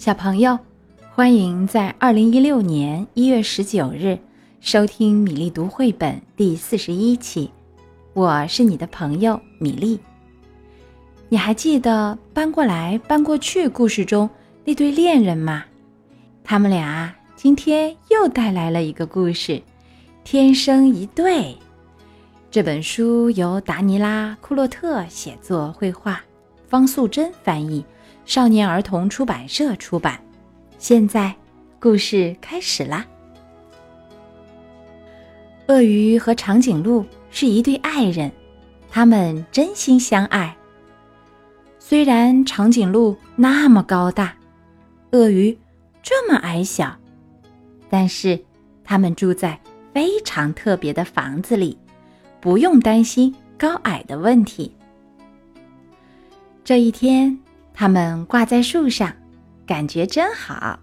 小朋友，欢迎在二零一六年一月十九日收听米粒读绘本第四十一期。我是你的朋友米粒。你还记得搬过来搬过去故事中那对恋人吗？他们俩今天又带来了一个故事，《天生一对》。这本书由达尼拉·库洛特写作、绘画，方素珍翻译。少年儿童出版社出版。现在，故事开始啦。鳄鱼和长颈鹿是一对爱人，他们真心相爱。虽然长颈鹿那么高大，鳄鱼这么矮小，但是他们住在非常特别的房子里，不用担心高矮的问题。这一天。它们挂在树上，感觉真好。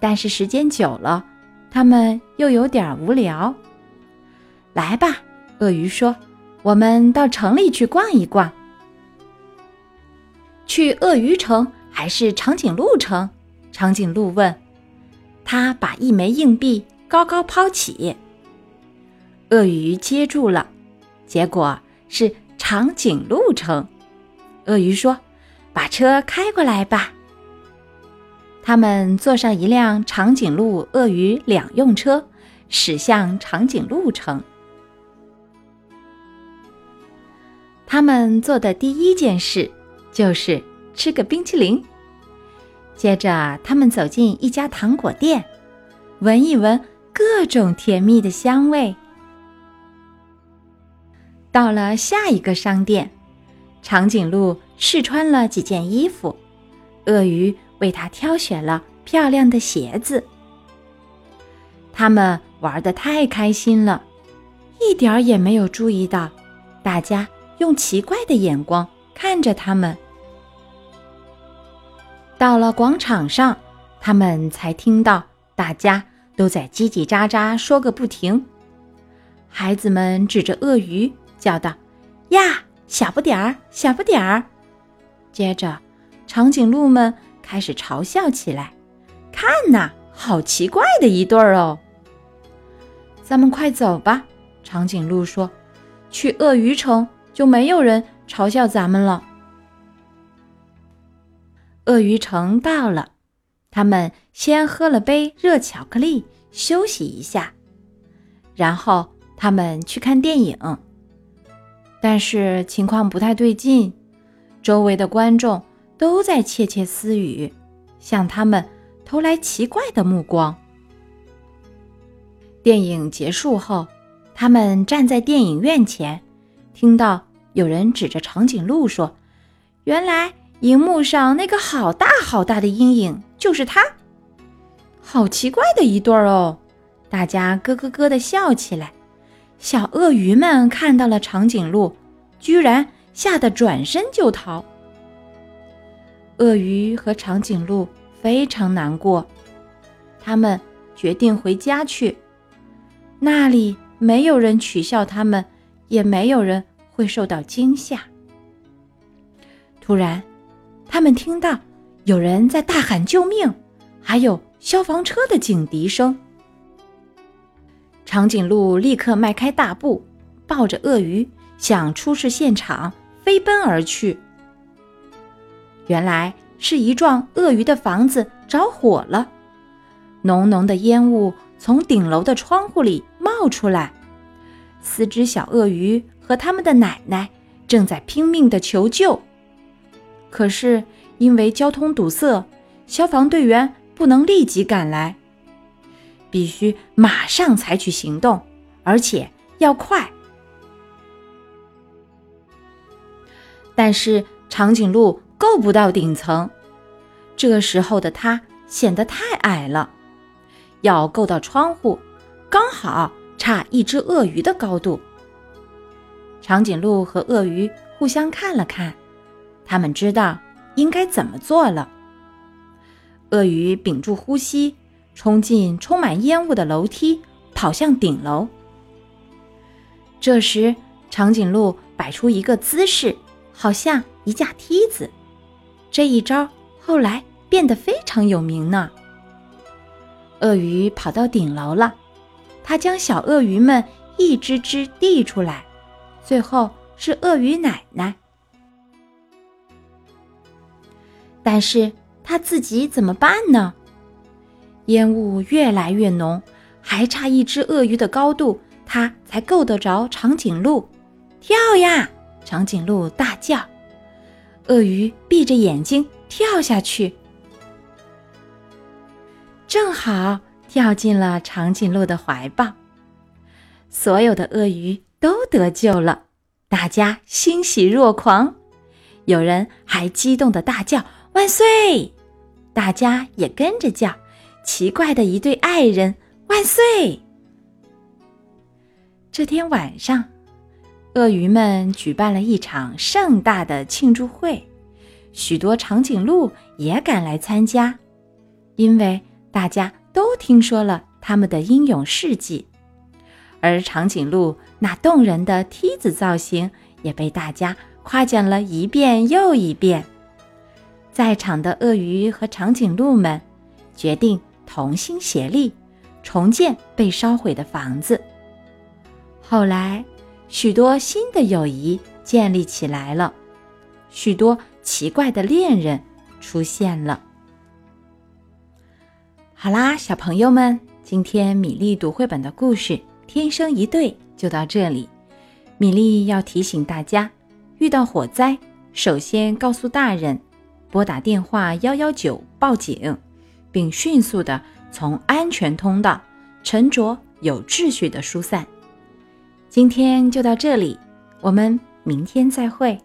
但是时间久了，它们又有点无聊。来吧，鳄鱼说：“我们到城里去逛一逛。”去鳄鱼城还是长颈鹿城？长颈鹿问。他把一枚硬币高高抛起，鳄鱼接住了，结果是长颈鹿城。鳄鱼说。把车开过来吧。他们坐上一辆长颈鹿、鳄鱼两用车，驶向长颈鹿城。他们做的第一件事就是吃个冰淇淋。接着，他们走进一家糖果店，闻一闻各种甜蜜的香味。到了下一个商店。长颈鹿试穿了几件衣服，鳄鱼为它挑选了漂亮的鞋子。他们玩的太开心了，一点儿也没有注意到大家用奇怪的眼光看着他们。到了广场上，他们才听到大家都在叽叽喳喳说个不停。孩子们指着鳄鱼叫道：“呀！”小不点儿，小不点儿。接着，长颈鹿们开始嘲笑起来：“看呐，好奇怪的一对儿哦！”咱们快走吧，长颈鹿说：“去鳄鱼城就没有人嘲笑咱们了。”鳄鱼城到了，他们先喝了杯热巧克力休息一下，然后他们去看电影。但是情况不太对劲，周围的观众都在窃窃私语，向他们投来奇怪的目光。电影结束后，他们站在电影院前，听到有人指着长颈鹿说：“原来荧幕上那个好大好大的阴影就是他，好奇怪的一对儿哦！”大家咯咯咯地笑起来。小鳄鱼们看到了长颈鹿，居然吓得转身就逃。鳄鱼和长颈鹿非常难过，他们决定回家去，那里没有人取笑他们，也没有人会受到惊吓。突然，他们听到有人在大喊救命，还有消防车的警笛声。长颈鹿立刻迈开大步，抱着鳄鱼向出事现场飞奔而去。原来是一幢鳄鱼的房子着火了，浓浓的烟雾从顶楼的窗户里冒出来。四只小鳄鱼和他们的奶奶正在拼命的求救，可是因为交通堵塞，消防队员不能立即赶来。必须马上采取行动，而且要快。但是长颈鹿够不到顶层，这时候的它显得太矮了，要够到窗户，刚好差一只鳄鱼的高度。长颈鹿和鳄鱼互相看了看，他们知道应该怎么做了。鳄鱼屏住呼吸。冲进充满烟雾的楼梯，跑向顶楼。这时，长颈鹿摆出一个姿势，好像一架梯子。这一招后来变得非常有名呢。鳄鱼跑到顶楼了，它将小鳄鱼们一只只递出来，最后是鳄鱼奶奶。但是他自己怎么办呢？烟雾越来越浓，还差一只鳄鱼的高度，它才够得着长颈鹿。跳呀！长颈鹿大叫。鳄鱼闭着眼睛跳下去，正好跳进了长颈鹿的怀抱。所有的鳄鱼都得救了，大家欣喜若狂，有人还激动的大叫“万岁”，大家也跟着叫。奇怪的一对爱人，万岁！这天晚上。鳄鱼们举办了一场盛大的庆祝会，许多长颈鹿也赶来参加，因为大家都听说了他们的英勇事迹，而长颈鹿那动人的梯子造型也被大家夸奖了一遍又一遍。在场的鳄鱼和长颈鹿们决定同心协力，重建被烧毁的房子。后来。许多新的友谊建立起来了，许多奇怪的恋人出现了。好啦，小朋友们，今天米粒读绘本的故事《天生一对》就到这里。米粒要提醒大家，遇到火灾，首先告诉大人，拨打电话幺幺九报警，并迅速的从安全通道沉着有秩序的疏散。今天就到这里，我们明天再会。